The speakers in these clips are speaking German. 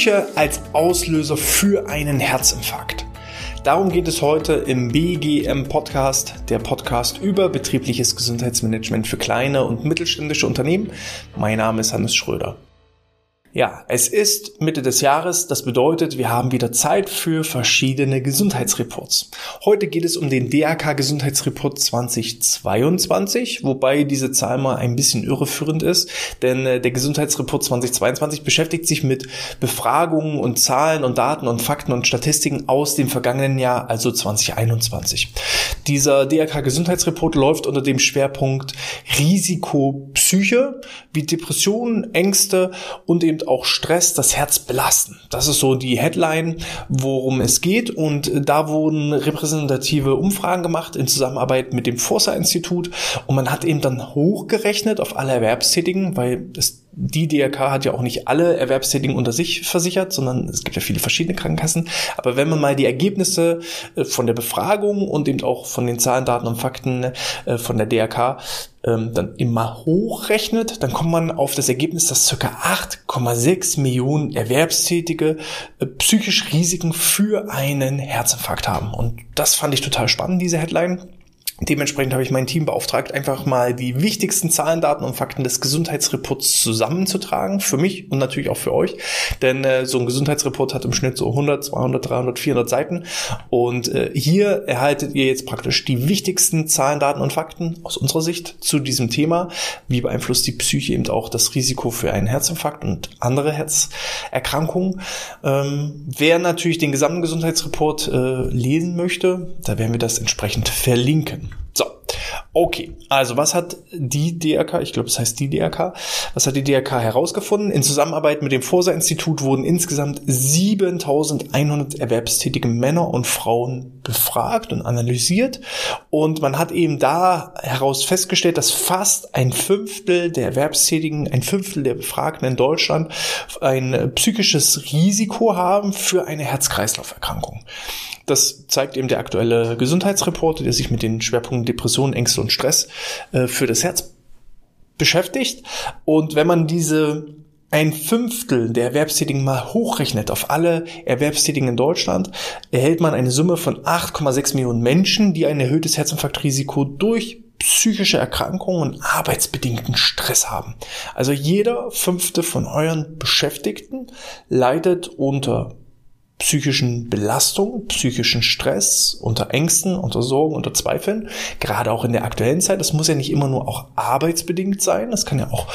Psyche als Auslöser für einen Herzinfarkt. Darum geht es heute im BGM Podcast, der Podcast über betriebliches Gesundheitsmanagement für kleine und mittelständische Unternehmen. Mein Name ist Hannes Schröder. Ja, es ist Mitte des Jahres, das bedeutet, wir haben wieder Zeit für verschiedene Gesundheitsreports. Heute geht es um den DRK Gesundheitsreport 2022, wobei diese Zahl mal ein bisschen irreführend ist, denn äh, der Gesundheitsreport 2022 beschäftigt sich mit Befragungen und Zahlen und Daten und Fakten und Statistiken aus dem vergangenen Jahr, also 2021. Dieser DRK Gesundheitsreport läuft unter dem Schwerpunkt Risikopsyche, wie Depressionen, Ängste und eben auch Stress das Herz belasten. Das ist so die Headline, worum es geht. Und da wurden repräsentative Umfragen gemacht in Zusammenarbeit mit dem Forsa Institut. Und man hat eben dann hochgerechnet auf alle Erwerbstätigen, weil es die DRK hat ja auch nicht alle Erwerbstätigen unter sich versichert, sondern es gibt ja viele verschiedene Krankenkassen. Aber wenn man mal die Ergebnisse äh, von der Befragung und eben auch von den Zahlen, Daten und Fakten äh, von der DRK ähm, dann immer hochrechnet, dann kommt man auf das Ergebnis, dass ca. 8,6 Millionen Erwerbstätige äh, psychisch Risiken für einen Herzinfarkt haben. Und das fand ich total spannend, diese Headline. Dementsprechend habe ich mein Team beauftragt, einfach mal die wichtigsten Zahlen, Daten und Fakten des Gesundheitsreports zusammenzutragen, für mich und natürlich auch für euch. Denn äh, so ein Gesundheitsreport hat im Schnitt so 100, 200, 300, 400 Seiten. Und äh, hier erhaltet ihr jetzt praktisch die wichtigsten Zahlen, Daten und Fakten aus unserer Sicht zu diesem Thema. Wie beeinflusst die Psyche eben auch das Risiko für einen Herzinfarkt und andere Herzerkrankungen? Ähm, wer natürlich den gesamten Gesundheitsreport äh, lesen möchte, da werden wir das entsprechend verlinken. So, okay. Also was hat die DRK, ich glaube, es heißt die DRK, was hat die DRK herausgefunden? In Zusammenarbeit mit dem Forsa-Institut wurden insgesamt 7100 erwerbstätige Männer und Frauen befragt und analysiert. Und man hat eben da heraus festgestellt, dass fast ein Fünftel der Erwerbstätigen, ein Fünftel der Befragten in Deutschland ein psychisches Risiko haben für eine Herz-Kreislauf-Erkrankung. Das zeigt eben der aktuelle Gesundheitsreport, der sich mit den Schwerpunkten Depression, Ängste und Stress äh, für das Herz beschäftigt. Und wenn man diese ein Fünftel der Erwerbstätigen mal hochrechnet auf alle Erwerbstätigen in Deutschland, erhält man eine Summe von 8,6 Millionen Menschen, die ein erhöhtes Herzinfarktrisiko durch psychische Erkrankungen und arbeitsbedingten Stress haben. Also jeder fünfte von euren Beschäftigten leidet unter psychischen Belastung, psychischen Stress, unter Ängsten, unter Sorgen, unter Zweifeln, gerade auch in der aktuellen Zeit. Das muss ja nicht immer nur auch arbeitsbedingt sein, das kann ja auch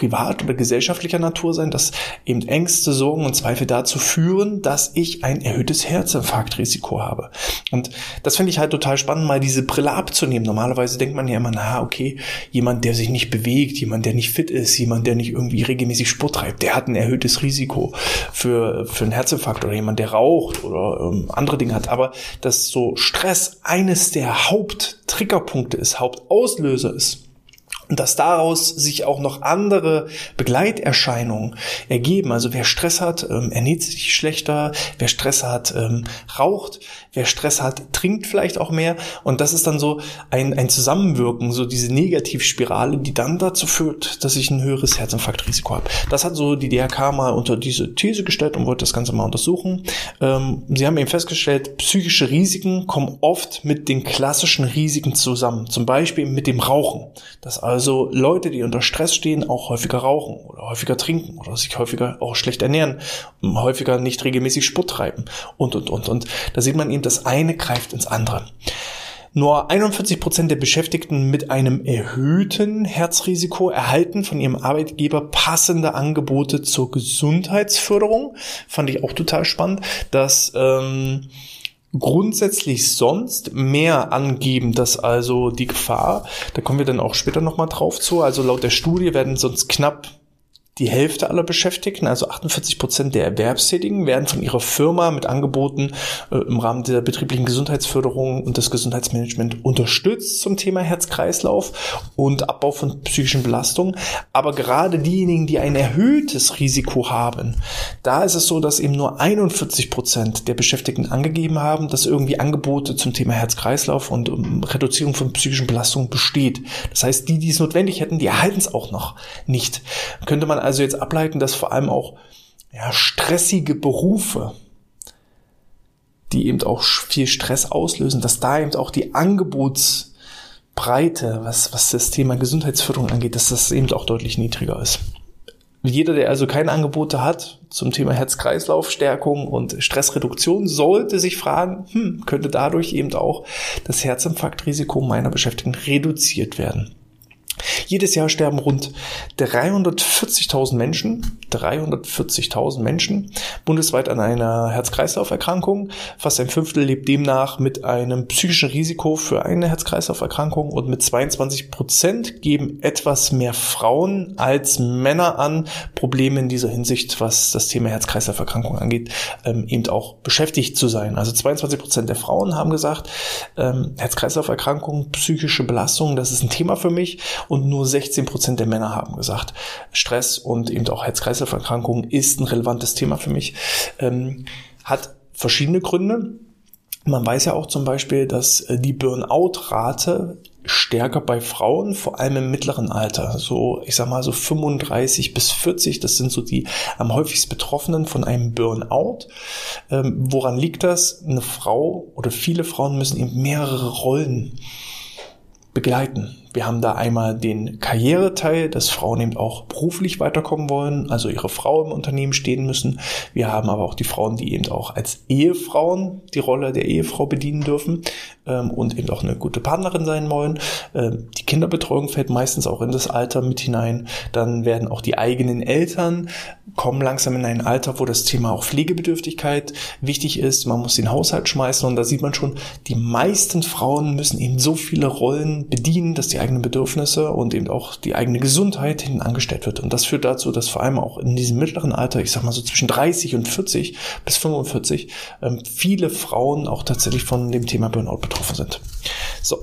privat oder gesellschaftlicher Natur sein, dass eben Ängste, Sorgen und Zweifel dazu führen, dass ich ein erhöhtes Herzinfarktrisiko habe. Und das finde ich halt total spannend, mal diese Brille abzunehmen. Normalerweise denkt man ja immer, na, okay, jemand, der sich nicht bewegt, jemand, der nicht fit ist, jemand, der nicht irgendwie regelmäßig Sport treibt, der hat ein erhöhtes Risiko für, für einen Herzinfarkt oder jemand, der raucht oder ähm, andere Dinge hat. Aber dass so Stress eines der Haupttriggerpunkte ist, Hauptauslöser ist, dass daraus sich auch noch andere Begleiterscheinungen ergeben. Also wer Stress hat, ähm, ernährt sich schlechter, wer Stress hat, ähm, raucht, wer Stress hat, trinkt vielleicht auch mehr. Und das ist dann so ein, ein Zusammenwirken, so diese Negativspirale, die dann dazu führt, dass ich ein höheres Herzinfarktrisiko habe. Das hat so die DRK mal unter diese These gestellt und wollte das Ganze mal untersuchen. Ähm, sie haben eben festgestellt, psychische Risiken kommen oft mit den klassischen Risiken zusammen. Zum Beispiel mit dem Rauchen. Das also also Leute, die unter Stress stehen, auch häufiger rauchen oder häufiger trinken oder sich häufiger auch schlecht ernähren, häufiger nicht regelmäßig Sport treiben und, und, und. Und da sieht man eben, das eine greift ins andere. Nur 41 Prozent der Beschäftigten mit einem erhöhten Herzrisiko erhalten von ihrem Arbeitgeber passende Angebote zur Gesundheitsförderung. Fand ich auch total spannend, dass ähm, grundsätzlich sonst mehr angeben, dass also die Gefahr, da kommen wir dann auch später nochmal drauf zu, also laut der Studie werden sonst knapp die Hälfte aller Beschäftigten, also 48 Prozent der Erwerbstätigen, werden von ihrer Firma mit Angeboten äh, im Rahmen der betrieblichen Gesundheitsförderung und des Gesundheitsmanagement unterstützt zum Thema Herz-Kreislauf und Abbau von psychischen Belastungen. Aber gerade diejenigen, die ein erhöhtes Risiko haben, da ist es so, dass eben nur 41 Prozent der Beschäftigten angegeben haben, dass irgendwie Angebote zum Thema Herz-Kreislauf und um Reduzierung von psychischen Belastungen besteht. Das heißt, die, die es notwendig hätten, die erhalten es auch noch nicht. Könnte man also also jetzt ableiten, dass vor allem auch ja, stressige Berufe, die eben auch viel Stress auslösen, dass da eben auch die Angebotsbreite, was, was das Thema Gesundheitsförderung angeht, dass das eben auch deutlich niedriger ist. Jeder, der also keine Angebote hat zum Thema Herz-Kreislauf-Stärkung und Stressreduktion, sollte sich fragen, hm, könnte dadurch eben auch das Herzinfarktrisiko meiner Beschäftigten reduziert werden. Jedes Jahr sterben rund 340.000 Menschen, 340.000 Menschen bundesweit an einer Herz-Kreislauf-Erkrankung. Fast ein Fünftel lebt demnach mit einem psychischen Risiko für eine Herz-Kreislauf-Erkrankung und mit 22 Prozent geben etwas mehr Frauen als Männer an, Probleme in dieser Hinsicht, was das Thema Herz-Kreislauf-Erkrankung angeht, ähm, eben auch beschäftigt zu sein. Also 22 Prozent der Frauen haben gesagt, ähm, Herz-Kreislauf-Erkrankung, psychische Belastung, das ist ein Thema für mich und nur 16 Prozent der Männer haben gesagt, Stress und eben auch Herz-Kreislauf-Erkrankungen ist ein relevantes Thema für mich. Ähm, hat verschiedene Gründe. Man weiß ja auch zum Beispiel, dass äh, die Burnout-Rate stärker bei Frauen, vor allem im mittleren Alter. So, ich sag mal so 35 bis 40, das sind so die am häufigst Betroffenen von einem Burnout. Ähm, woran liegt das? Eine Frau oder viele Frauen müssen eben mehrere Rollen begleiten. Wir haben da einmal den Karriereteil, dass Frauen eben auch beruflich weiterkommen wollen, also ihre Frau im Unternehmen stehen müssen. Wir haben aber auch die Frauen, die eben auch als Ehefrauen die Rolle der Ehefrau bedienen dürfen ähm, und eben auch eine gute Partnerin sein wollen. Ähm, die Kinderbetreuung fällt meistens auch in das Alter mit hinein. Dann werden auch die eigenen Eltern kommen langsam in ein Alter, wo das Thema auch Pflegebedürftigkeit wichtig ist. Man muss den Haushalt schmeißen und da sieht man schon, die meisten Frauen müssen eben so viele Rollen bedienen, dass die eigenen Bedürfnisse und eben auch die eigene Gesundheit hinten angestellt wird. Und das führt dazu, dass vor allem auch in diesem mittleren Alter, ich sag mal so zwischen 30 und 40 bis 45, ähm, viele Frauen auch tatsächlich von dem Thema Burnout betroffen sind. So.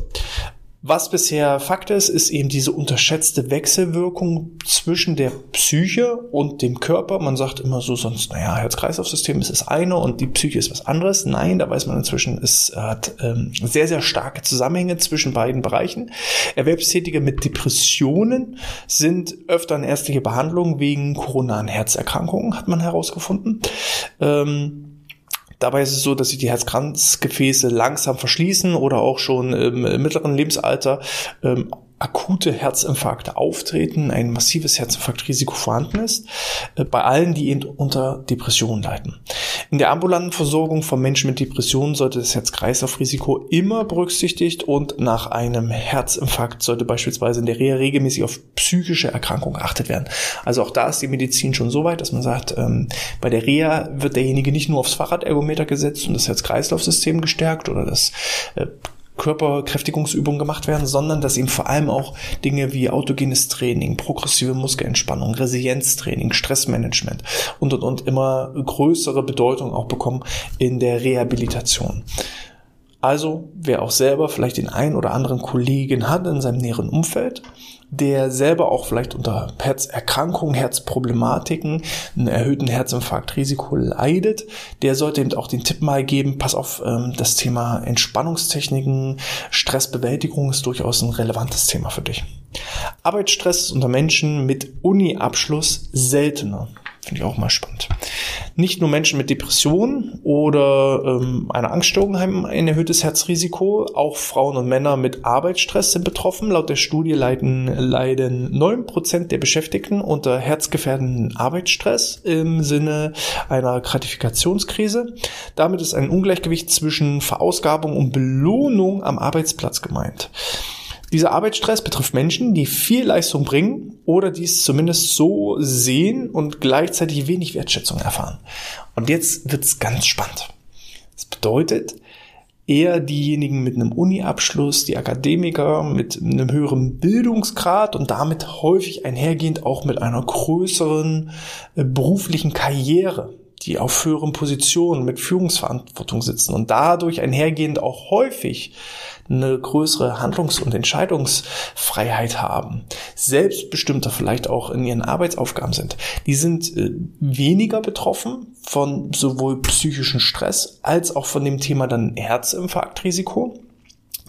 Was bisher Fakt ist, ist eben diese unterschätzte Wechselwirkung zwischen der Psyche und dem Körper. Man sagt immer so sonst, naja, Herz-Kreislauf-System ist das eine und die Psyche ist was anderes. Nein, da weiß man inzwischen, es hat ähm, sehr, sehr starke Zusammenhänge zwischen beiden Bereichen. Erwerbstätige mit Depressionen sind öfter in ärztliche Behandlung wegen koronaren Herzerkrankungen, hat man herausgefunden. Ähm, Dabei ist es so, dass sich die Herzkranzgefäße langsam verschließen oder auch schon im mittleren Lebensalter ähm, akute Herzinfarkte auftreten, ein massives Herzinfarktrisiko vorhanden ist, äh, bei allen, die eben unter Depressionen leiden. In der ambulanten Versorgung von Menschen mit Depressionen sollte das Herz-Kreislauf-Risiko immer berücksichtigt und nach einem Herzinfarkt sollte beispielsweise in der Reha regelmäßig auf psychische Erkrankungen geachtet werden. Also auch da ist die Medizin schon so weit, dass man sagt, ähm, bei der Reha wird derjenige nicht nur aufs Fahrradergometer gesetzt und das Herz-Kreislauf-System gestärkt oder das äh, Körperkräftigungsübungen gemacht werden, sondern dass eben vor allem auch Dinge wie autogenes Training, progressive Muskelentspannung, Resilienztraining, Stressmanagement und und und immer größere Bedeutung auch bekommen in der Rehabilitation. Also, wer auch selber vielleicht den einen oder anderen Kollegen hat in seinem näheren Umfeld, der selber auch vielleicht unter Herzerkrankungen, Herzproblematiken, einen erhöhten Herzinfarktrisiko leidet, der sollte eben auch den Tipp mal geben, pass auf, ähm, das Thema Entspannungstechniken, Stressbewältigung ist durchaus ein relevantes Thema für dich. Arbeitsstress ist unter Menschen mit Uni-Abschluss seltener. Finde ich auch mal spannend. Nicht nur Menschen mit Depressionen oder ähm, einer Angststörung haben ein erhöhtes Herzrisiko, auch Frauen und Männer mit Arbeitsstress sind betroffen. Laut der Studie leiden, leiden 9% der Beschäftigten unter herzgefährdenden Arbeitsstress im Sinne einer Gratifikationskrise. Damit ist ein Ungleichgewicht zwischen Verausgabung und Belohnung am Arbeitsplatz gemeint. Dieser Arbeitsstress betrifft Menschen, die viel Leistung bringen oder dies zumindest so sehen und gleichzeitig wenig Wertschätzung erfahren. Und jetzt wird's ganz spannend. Das bedeutet, eher diejenigen mit einem Uni-Abschluss, die Akademiker mit einem höheren Bildungsgrad und damit häufig einhergehend auch mit einer größeren äh, beruflichen Karriere, die auf höheren Positionen mit Führungsverantwortung sitzen und dadurch einhergehend auch häufig eine größere Handlungs- und Entscheidungsfreiheit haben, selbstbestimmter vielleicht auch in ihren Arbeitsaufgaben sind, die sind äh, weniger betroffen von sowohl psychischen Stress als auch von dem Thema dann Herzinfarktrisiko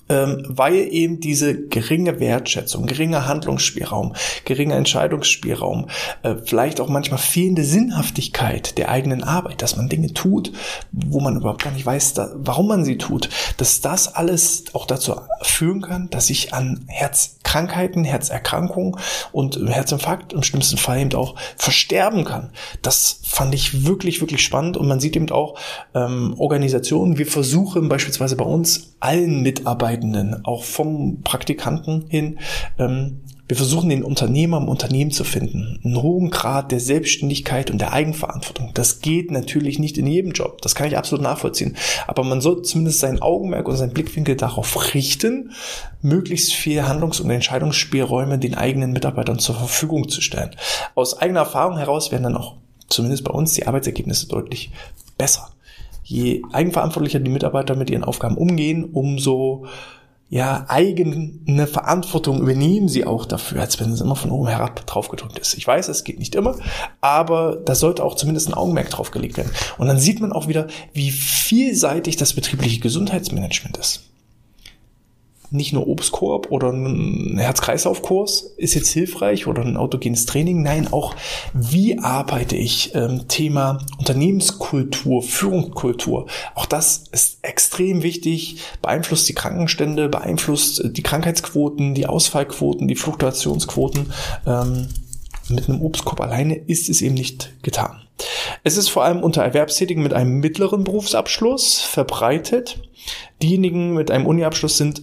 ähm, weil eben diese geringe Wertschätzung, geringer Handlungsspielraum, geringer Entscheidungsspielraum, äh, vielleicht auch manchmal fehlende Sinnhaftigkeit der eigenen Arbeit, dass man Dinge tut, wo man überhaupt gar nicht weiß, warum man sie tut, dass das alles auch dazu führen kann, dass ich an Herzkrankheiten, Herzerkrankungen und Herzinfarkt im schlimmsten Fall eben auch versterben kann. Das fand ich wirklich, wirklich spannend und man sieht eben auch ähm, Organisationen, wir versuchen beispielsweise bei uns allen Mitarbeitenden, auch vom Praktikanten hin, ähm, wir versuchen den Unternehmer im Unternehmen zu finden. Einen hohen Grad der Selbstständigkeit und der Eigenverantwortung. Das geht natürlich nicht in jedem Job. Das kann ich absolut nachvollziehen. Aber man sollte zumindest sein Augenmerk und seinen Blickwinkel darauf richten, möglichst viel Handlungs- und Entscheidungsspielräume den eigenen Mitarbeitern zur Verfügung zu stellen. Aus eigener Erfahrung heraus werden dann auch zumindest bei uns die Arbeitsergebnisse deutlich besser. Je eigenverantwortlicher die Mitarbeiter mit ihren Aufgaben umgehen, umso ja, eigene Verantwortung übernehmen sie auch dafür, als wenn es immer von oben herab draufgedrückt ist. Ich weiß, es geht nicht immer, aber da sollte auch zumindest ein Augenmerk drauf gelegt werden. Und dann sieht man auch wieder, wie vielseitig das betriebliche Gesundheitsmanagement ist nicht nur Obstkorb oder ein Herz-Kreislauf-Kurs ist jetzt hilfreich oder ein autogenes Training. Nein, auch wie arbeite ich? Ähm, Thema Unternehmenskultur, Führungskultur. Auch das ist extrem wichtig, beeinflusst die Krankenstände, beeinflusst die Krankheitsquoten, die Ausfallquoten, die Fluktuationsquoten. Ähm, mit einem Obstkorb alleine ist es eben nicht getan. Es ist vor allem unter Erwerbstätigen mit einem mittleren Berufsabschluss verbreitet. Diejenigen mit einem Uniabschluss sind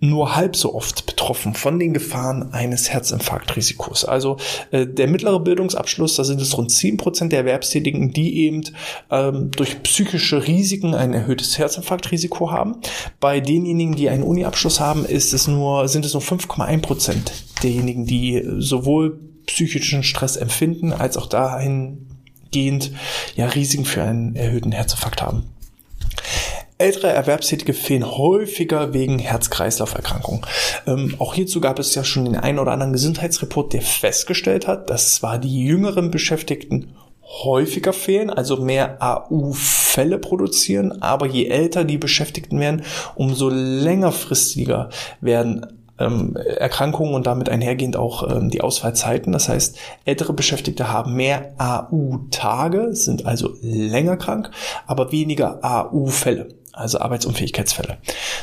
nur halb so oft betroffen von den Gefahren eines Herzinfarktrisikos. Also äh, der mittlere Bildungsabschluss, da sind es rund 10% der Erwerbstätigen, die eben ähm, durch psychische Risiken ein erhöhtes Herzinfarktrisiko haben. Bei denjenigen, die einen Uniabschluss haben, ist es nur, sind es nur 5,1% derjenigen, die sowohl psychischen Stress empfinden, als auch dahingehend ja Risiken für einen erhöhten Herzinfarkt haben. Ältere Erwerbstätige fehlen häufiger wegen Herz-Kreislauf-Erkrankungen. Ähm, auch hierzu gab es ja schon den einen oder anderen Gesundheitsreport, der festgestellt hat, dass zwar die jüngeren Beschäftigten häufiger fehlen, also mehr AU-Fälle produzieren, aber je älter die Beschäftigten werden, umso längerfristiger werden ähm, Erkrankungen und damit einhergehend auch ähm, die Ausfallzeiten. Das heißt, ältere Beschäftigte haben mehr AU-Tage, sind also länger krank, aber weniger AU-Fälle also Arbeitsunfähigkeitsfälle.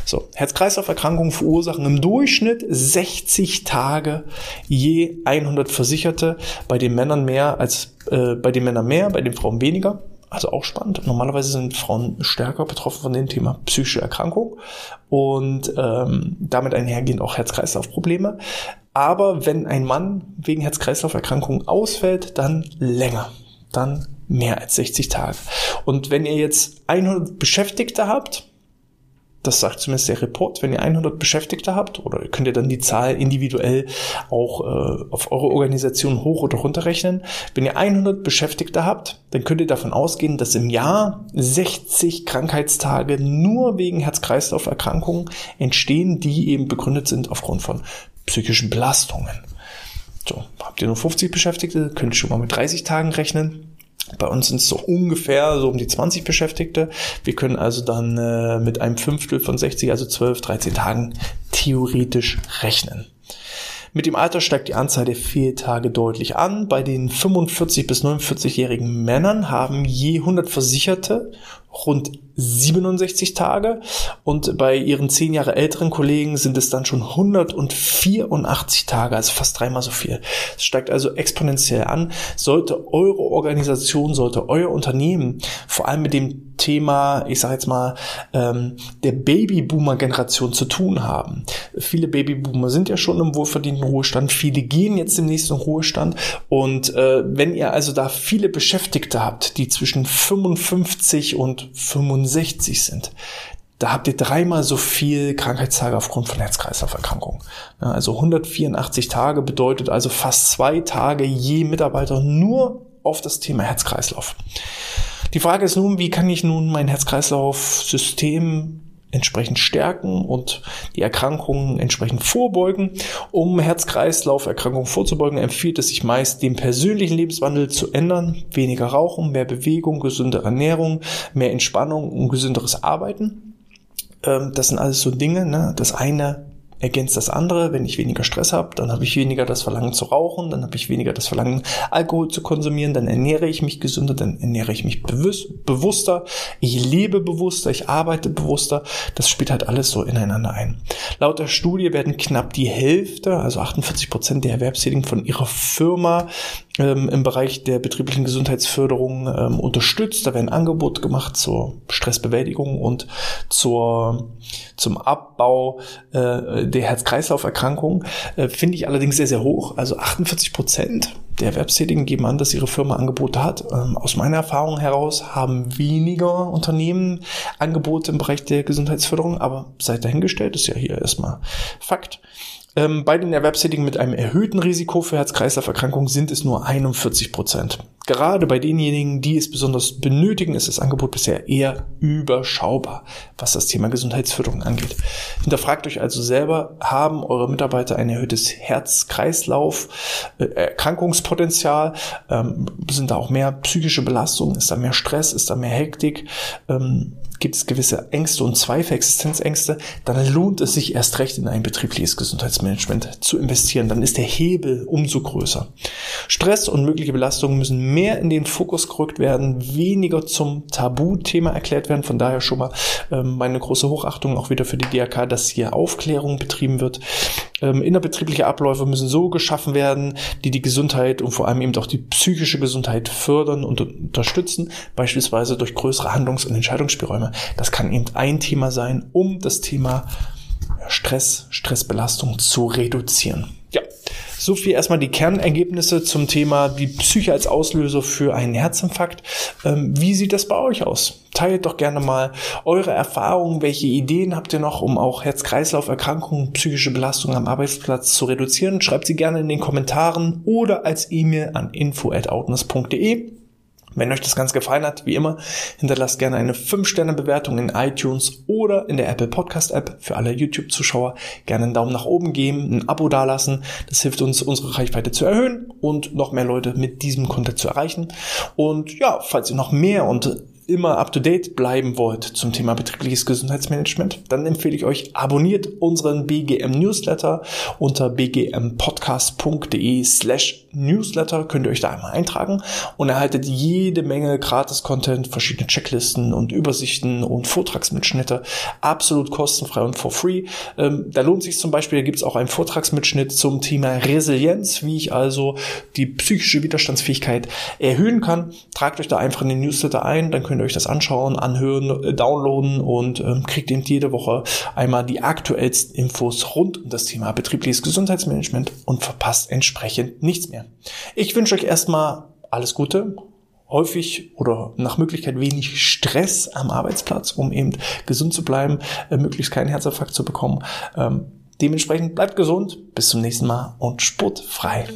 So, Herz-Kreislauf-Erkrankungen verursachen im Durchschnitt 60 Tage je 100 Versicherte, bei den Männern mehr als äh, bei den Männern mehr, bei den Frauen weniger. Also auch spannend. Normalerweise sind Frauen stärker betroffen von dem Thema psychische Erkrankung und ähm, damit einhergehend auch Herz-Kreislauf-Probleme. Aber wenn ein Mann wegen Herz-Kreislauf-Erkrankungen ausfällt, dann länger. Dann mehr als 60 Tage. Und wenn ihr jetzt 100 Beschäftigte habt, das sagt zumindest der Report, wenn ihr 100 Beschäftigte habt, oder könnt ihr dann die Zahl individuell auch äh, auf eure Organisation hoch oder runter rechnen. Wenn ihr 100 Beschäftigte habt, dann könnt ihr davon ausgehen, dass im Jahr 60 Krankheitstage nur wegen Herz-Kreislauf-Erkrankungen entstehen, die eben begründet sind aufgrund von psychischen Belastungen. So, habt ihr nur 50 Beschäftigte, könnt ihr schon mal mit 30 Tagen rechnen. Bei uns sind es so ungefähr so um die 20 Beschäftigte. Wir können also dann äh, mit einem Fünftel von 60, also 12, 13 Tagen theoretisch rechnen. Mit dem Alter steigt die Anzahl der Fehltage deutlich an. Bei den 45 bis 49-jährigen Männern haben je 100 Versicherte rund 67 Tage und bei ihren zehn Jahre älteren Kollegen sind es dann schon 184 Tage, also fast dreimal so viel. Es steigt also exponentiell an. Sollte eure Organisation, sollte euer Unternehmen vor allem mit dem Thema, ich sage jetzt mal, ähm, der Babyboomer-Generation zu tun haben. Viele Babyboomer sind ja schon im wohlverdienten Ruhestand, viele gehen jetzt im nächsten Ruhestand und äh, wenn ihr also da viele Beschäftigte habt, die zwischen 55 und 65 sind, da habt ihr dreimal so viel Krankheitstage aufgrund von Herz-Kreislauf-Erkrankungen. also 184 Tage bedeutet also fast zwei Tage je Mitarbeiter nur auf das Thema Herz-Kreislauf. Die Frage ist nun, wie kann ich nun mein Herz-Kreislauf-System entsprechend stärken und die Erkrankungen entsprechend vorbeugen. Um Herz-Kreislauf-Erkrankungen vorzubeugen, empfiehlt es sich meist, den persönlichen Lebenswandel zu ändern. Weniger Rauchen, mehr Bewegung, gesunde Ernährung, mehr Entspannung und gesünderes Arbeiten. ähm, das sind alles so Dinge, ne? Das eine ergänzt das andere. Wenn ich weniger Stress habe, dann habe ich weniger das Verlangen zu rauchen, dann habe ich weniger das Verlangen, Alkohol zu konsumieren, dann ernähre ich mich gesünder, dann ernähre ich mich bewusster, ich lebe bewusster, ich arbeite bewusster. Das spielt halt alles so ineinander ein. Laut der Studie werden knapp die Hälfte, also 48 Prozent der Erwerbstätigen von ihrer Firma ähm, im Bereich der betrieblichen Gesundheitsförderung ähm, unterstützt. Da werden Angebote gemacht zur Stressbewältigung und zur, zum Abbau äh, der Herz-Kreislauf-Erkrankung. Äh, Finde ich allerdings sehr, sehr hoch. Also 48 Prozent der Erwerbstätigen geben an, dass ihre Firma Angebote hat. Ähm, aus meiner Erfahrung heraus haben weniger Unternehmen Angebote im Bereich der Gesundheitsförderung, aber seid dahingestellt, ist ja hier erstmal Fakt. Ähm, bei den Erwerbstätigen mit einem erhöhten Risiko für Herz-Kreislauf-Erkrankungen sind es nur 41 Prozent. Gerade bei denjenigen, die es besonders benötigen, ist das Angebot bisher eher überschaubar, was das Thema Gesundheitsförderung angeht. Hinterfragt euch also selber, haben eure Mitarbeiter ein erhöhtes Herz-Kreislauf-Erkrankungspotenzial? Ähm, sind da auch mehr psychische Belastungen? Ist da mehr Stress? Ist da mehr Hektik? Ähm, gibt es gewisse Ängste und Zweifel, Existenzängste, dann lohnt es sich erst recht in ein betriebliches Gesundheitsmanagement zu investieren. Dann ist der Hebel umso größer. Stress und mögliche Belastungen müssen mehr in den Fokus gerückt werden, weniger zum Tabuthema erklärt werden. Von daher schon mal ähm, meine große Hochachtung auch wieder für die DRK, dass hier Aufklärung betrieben wird. Ähm, innerbetriebliche Abläufe müssen so geschaffen werden, die die Gesundheit und vor allem eben auch die psychische Gesundheit fördern und unterstützen, beispielsweise durch größere Handlungs- und Entscheidungsspielräume. Das kann eben ein Thema sein, um das Thema Stress, Stressbelastung zu reduzieren. Ja, so viel erstmal die Kernergebnisse zum Thema die Psyche als Auslöser für einen Herzinfarkt. Ähm, wie sieht das bei euch aus? Teilt doch gerne mal eure Erfahrungen. Welche Ideen habt ihr noch, um auch Herz-Kreislauf-Erkrankungen, psychische Belastungen am Arbeitsplatz zu reduzieren? Schreibt sie gerne in den Kommentaren oder als E-Mail an info@outness.de. Wenn euch das Ganze gefallen hat, wie immer, hinterlasst gerne eine 5-Sterne-Bewertung in iTunes oder in der Apple Podcast-App für alle YouTube-Zuschauer. Gerne einen Daumen nach oben geben, ein Abo dalassen. Das hilft uns, unsere Reichweite zu erhöhen und noch mehr Leute mit diesem Content zu erreichen. Und ja, falls ihr noch mehr und immer up to date bleiben wollt zum Thema betriebliches Gesundheitsmanagement, dann empfehle ich euch, abonniert unseren BGM Newsletter unter bgmpodcast.de slash Newsletter könnt ihr euch da einmal eintragen und erhaltet jede Menge Gratis-Content, verschiedene Checklisten und Übersichten und Vortragsmitschnitte absolut kostenfrei und for free. Ähm, da lohnt sich zum Beispiel, da gibt es auch einen Vortragsmitschnitt zum Thema Resilienz, wie ich also die psychische Widerstandsfähigkeit erhöhen kann. Tragt euch da einfach in den Newsletter ein, dann könnt ihr euch das anschauen, anhören, äh, downloaden und ähm, kriegt eben jede Woche einmal die aktuellsten Infos rund um das Thema betriebliches Gesundheitsmanagement und verpasst entsprechend nichts mehr. Ich wünsche euch erstmal alles Gute, häufig oder nach Möglichkeit wenig Stress am Arbeitsplatz, um eben gesund zu bleiben, äh, möglichst keinen Herzinfarkt zu bekommen. Ähm, dementsprechend bleibt gesund, bis zum nächsten Mal und sportfrei.